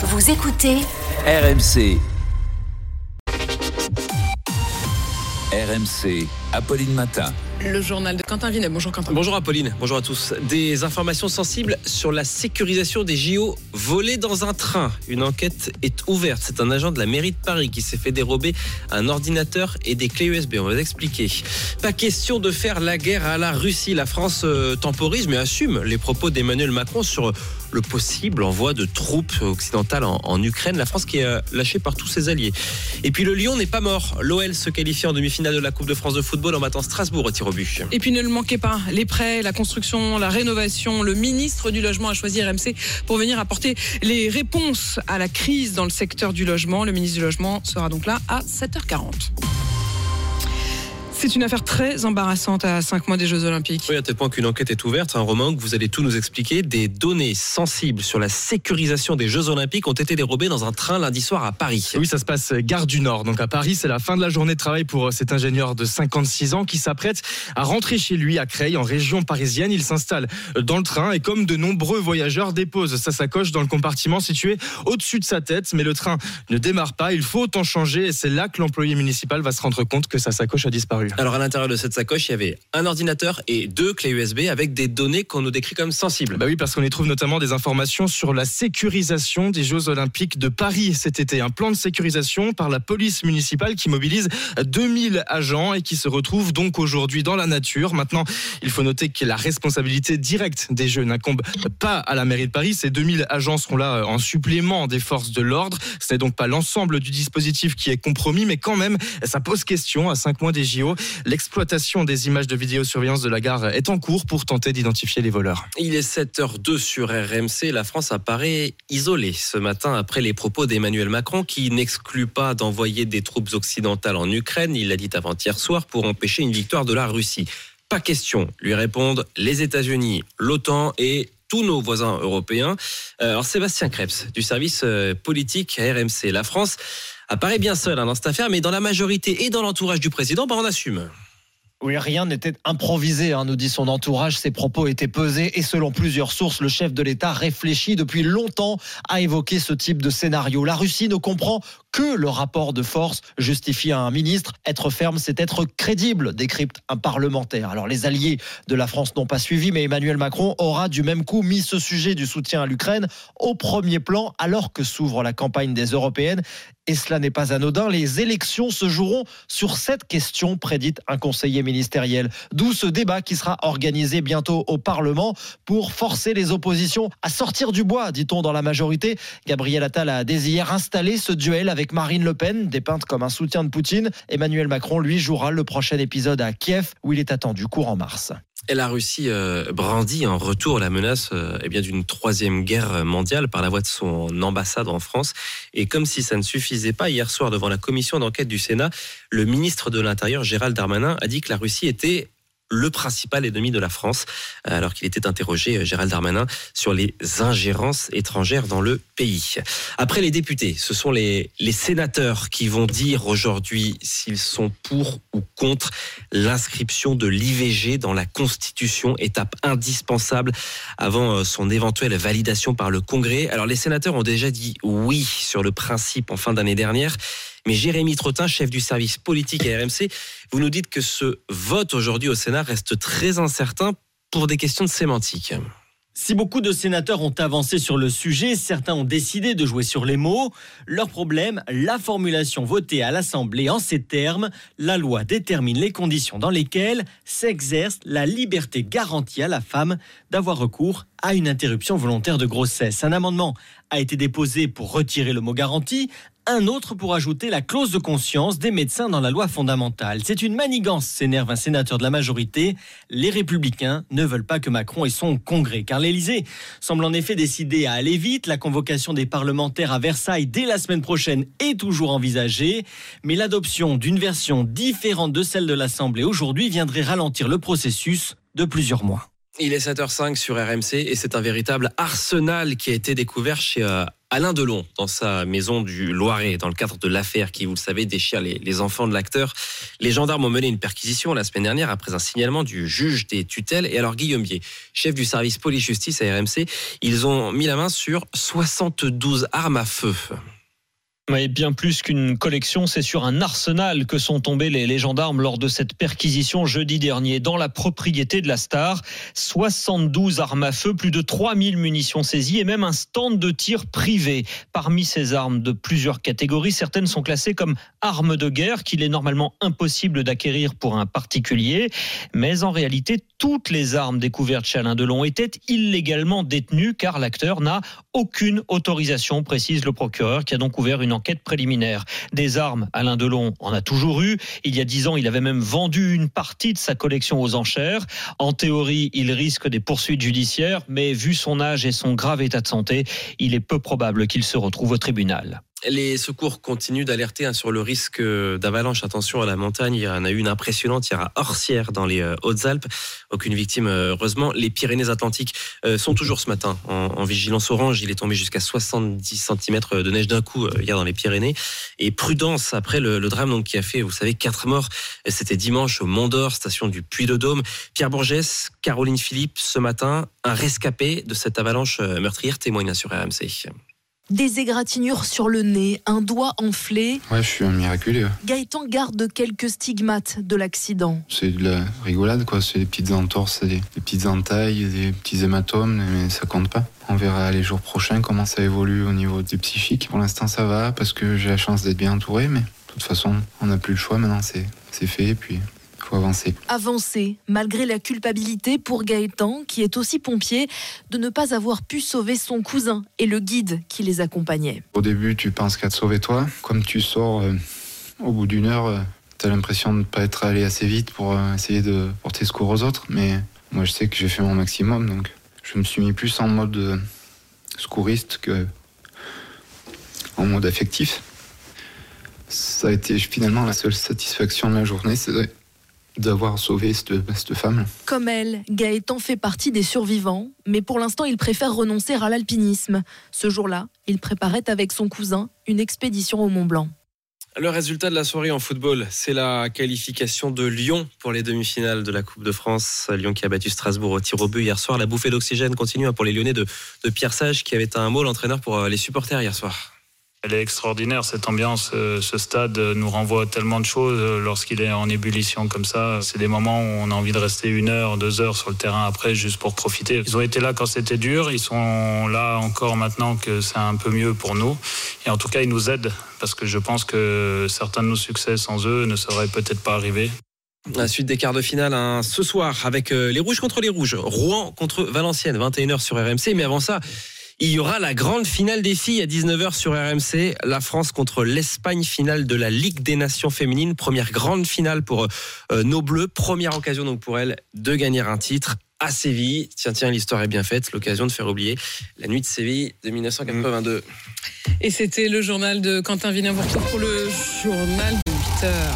Vous écoutez RMC. RMC, Apolline Matin. Le journal de Quentin Vinet. Bonjour Quentin. Bonjour Apolline, bonjour à tous. Des informations sensibles sur la sécurisation des JO volés dans un train. Une enquête est ouverte. C'est un agent de la mairie de Paris qui s'est fait dérober un ordinateur et des clés USB. On va vous expliquer. Pas question de faire la guerre à la Russie. La France euh, temporise mais assume les propos d'Emmanuel Macron sur le possible envoi de troupes occidentales en, Ukraine. La France qui est euh, lâchée par tous ses alliés. Et puis le Lyon n'est pas mort. L'OL se qualifie en demi-finale de la Coupe de France de football en battant Strasbourg au tir au but. Et puis ne le manquez pas, les prêts, la construction, la rénovation, le ministre du Logement a choisi RMC pour venir apporter les réponses à la crise dans le secteur du logement. Le ministre du Logement sera donc là à 7h40. C'est une affaire très embarrassante à 5 mois des Jeux Olympiques. Oui, à tel point qu'une enquête est ouverte. Un roman que vous allez tout nous expliquer. Des données sensibles sur la sécurisation des Jeux Olympiques ont été dérobées dans un train lundi soir à Paris. Oui, ça se passe gare du Nord. Donc à Paris, c'est la fin de la journée de travail pour cet ingénieur de 56 ans qui s'apprête à rentrer chez lui à Creil, en région parisienne. Il s'installe dans le train et comme de nombreux voyageurs, dépose sa sacoche dans le compartiment situé au-dessus de sa tête. Mais le train ne démarre pas. Il faut en changer et c'est là que l'employé municipal va se rendre compte que sa sacoche a disparu. Alors à l'intérieur de cette sacoche, il y avait un ordinateur et deux clés USB avec des données qu'on nous décrit comme sensibles. Bah oui, parce qu'on y trouve notamment des informations sur la sécurisation des Jeux Olympiques de Paris cet été. Un plan de sécurisation par la police municipale qui mobilise 2000 agents et qui se retrouve donc aujourd'hui dans la nature. Maintenant, il faut noter que la responsabilité directe des Jeux n'incombe pas à la mairie de Paris. Ces 2000 agents seront là en supplément des forces de l'ordre. Ce n'est donc pas l'ensemble du dispositif qui est compromis, mais quand même, ça pose question à 5 mois des JO. L'exploitation des images de vidéosurveillance de la gare est en cours pour tenter d'identifier les voleurs. Il est 7h02 sur RMC. La France apparaît isolée ce matin après les propos d'Emmanuel Macron qui n'exclut pas d'envoyer des troupes occidentales en Ukraine. Il l'a dit avant-hier soir pour empêcher une victoire de la Russie. Pas question, lui répondent les États-Unis, l'OTAN et tous nos voisins européens. Euh, alors Sébastien Krebs du service euh, politique RMC. La France apparaît bien seule hein, dans cette affaire, mais dans la majorité et dans l'entourage du président, bah, on assume. Oui, rien n'était improvisé, hein, nous dit son entourage. Ses propos étaient pesés et selon plusieurs sources, le chef de l'État réfléchit depuis longtemps à évoquer ce type de scénario. La Russie ne comprend que le rapport de force justifie à un ministre. Être ferme, c'est être crédible, décrypte un parlementaire. Alors les alliés de la France n'ont pas suivi, mais Emmanuel Macron aura du même coup mis ce sujet du soutien à l'Ukraine au premier plan alors que s'ouvre la campagne des européennes. Et cela n'est pas anodin. Les élections se joueront sur cette question, prédite un conseiller ministériel. D'où ce débat qui sera organisé bientôt au Parlement pour forcer les oppositions à sortir du bois, dit-on dans la majorité. Gabriel Attal a dès hier installé ce duel Marine Le Pen, dépeinte comme un soutien de Poutine. Emmanuel Macron, lui, jouera le prochain épisode à Kiev, où il est attendu courant mars. Et la Russie euh, brandit en retour la menace euh, eh d'une troisième guerre mondiale par la voix de son ambassade en France. Et comme si ça ne suffisait pas, hier soir devant la commission d'enquête du Sénat, le ministre de l'Intérieur Gérald Darmanin a dit que la Russie était le principal ennemi de la France, alors qu'il était interrogé, Gérald Darmanin, sur les ingérences étrangères dans le pays. Après les députés, ce sont les, les sénateurs qui vont dire aujourd'hui s'ils sont pour ou contre l'inscription de l'IVG dans la Constitution, étape indispensable avant son éventuelle validation par le Congrès. Alors les sénateurs ont déjà dit oui sur le principe en fin d'année dernière. Mais Jérémy Trottin, chef du service politique à RMC, vous nous dites que ce vote aujourd'hui au Sénat reste très incertain pour des questions de sémantique. Si beaucoup de sénateurs ont avancé sur le sujet, certains ont décidé de jouer sur les mots. Leur problème, la formulation votée à l'Assemblée en ces termes, la loi détermine les conditions dans lesquelles s'exerce la liberté garantie à la femme d'avoir recours à une interruption volontaire de grossesse. Un amendement a été déposé pour retirer le mot garantie, un autre pour ajouter la clause de conscience des médecins dans la loi fondamentale. C'est une manigance, s'énerve un sénateur de la majorité. Les républicains ne veulent pas que Macron ait son congrès, car l'Élysée semble en effet décidé à aller vite. La convocation des parlementaires à Versailles dès la semaine prochaine est toujours envisagée, mais l'adoption d'une version différente de celle de l'Assemblée aujourd'hui viendrait ralentir le processus de plusieurs mois. Il est 7h05 sur RMC et c'est un véritable arsenal qui a été découvert chez euh, Alain Delon dans sa maison du Loiret, dans le cadre de l'affaire qui, vous le savez, déchire les, les enfants de l'acteur. Les gendarmes ont mené une perquisition la semaine dernière après un signalement du juge des tutelles. Et alors Guillaume Bier, chef du service police-justice à RMC, ils ont mis la main sur 72 armes à feu. Bien plus qu'une collection, c'est sur un arsenal que sont tombés les, les, gendarmes lors de cette perquisition jeudi dernier dans la propriété de la star. 72 armes à feu, plus de 3000 munitions saisies et même un stand de tir privé. Parmi ces armes de plusieurs catégories, certaines sont classées comme armes de guerre qu'il est normalement impossible d'acquérir pour un particulier. Mais en réalité, toutes les armes découvertes chez Alain Delon étaient illégalement détenues car l'acteur n'a aucune autorisation, précise le procureur qui a donc ouvert une enquête préliminaire. Des armes, Alain Delon en a toujours eu. Il y a dix ans, il avait même vendu une partie de sa collection aux enchères. En théorie, il risque des poursuites judiciaires, mais vu son âge et son grave état de santé, il est peu probable qu'il se retrouve au tribunal. Les secours continuent d'alerter hein, sur le risque d'avalanche. Attention à la montagne. Il y en a eu une impressionnante hier à Orsières, dans les Hautes-Alpes. Aucune victime, heureusement. Les Pyrénées-Atlantiques sont toujours ce matin en, vigilance orange. Il est tombé jusqu'à 70 cm de neige d'un coup hier dans les Pyrénées. Et prudence après le, drame qui a fait, vous savez, quatre morts. C'était dimanche au Mont d'Or, station du Puy-de-Dôme. Pierre Bourgès, Caroline Philippe, ce matin, un rescapé de cette avalanche meurtrière témoigne sur RMC. Des égratignures sur le nez, un doigt enflé. Ouais, je suis un miraculé. Gaëtan garde quelques stigmates de l'accident. C'est de la rigolade, quoi. C'est des petites entorses, des, des, petites entailles, des petits hématomes, mais ça compte pas. On verra les jours prochains comment ça évolue au niveau du psychique. Pour l'instant, ça va parce que j'ai la chance d'être bien entouré, mais de toute façon, on n'a plus le choix maintenant. C'est fait, et puis faut avancer. Avancer, malgré la culpabilité pour Gaëtan, qui est aussi pompier, de ne pas avoir pu sauver son cousin et le guide qui les accompagnait. Au début, tu penses qu'à te sauver toi. Comme tu sors euh, au bout d'une heure, euh, tu as l'impression de ne pas être allé assez vite pour euh, essayer de porter secours aux autres. Mais moi, je sais que j'ai fait mon maximum, donc je me suis mis plus en mode euh, secouriste que en mode affectif. Ça a été finalement la seule satisfaction de la journée, c'est d'avoir sauvé cette, cette, femme. Comme elle, Gaëtan fait partie des survivants, mais pour l'instant, il préfère renoncer à l'alpinisme. Ce jour-là, il préparait avec son cousin une expédition au Mont Blanc. Le résultat de la soirée en football, c'est la qualification de Lyon pour les demi-finales de la Coupe de France. Lyon qui a battu Strasbourg au tir au but hier soir. La bouffée d'oxygène continue pour les Lyonnais de, de Pierre Sage qui avait un mot l'entraîneur pour les supporters hier soir. Elle est extraordinaire, cette ambiance. Ce stade nous renvoie tellement de choses lorsqu'il est en ébullition comme ça. C'est des moments où on a envie de rester une heure, deux heures sur le terrain après juste pour profiter. Ils ont été là quand c'était dur. Ils sont là encore maintenant que c'est un peu mieux pour nous. Et en tout cas, ils nous aident parce que je pense que certains de nos succès sans eux ne seraient peut-être pas arrivés. La suite des quarts de finale hein, ce soir avec euh, les Rouges contre les Rouges. Rouen contre Valenciennes, 21h sur RMC. Mais avant ça, il y aura la grande finale des filles à 19h sur RMC. La France contre l'Espagne, finale de la Ligue des Nations féminines. Première grande finale pour euh, nos Bleus. Première occasion donc pour elles de gagner un titre à Séville. Tiens, tiens, l'histoire est bien faite. L'occasion de faire oublier la nuit de Séville de 1982. Et c'était le journal de Quentin Vinet pour le journal de 8h.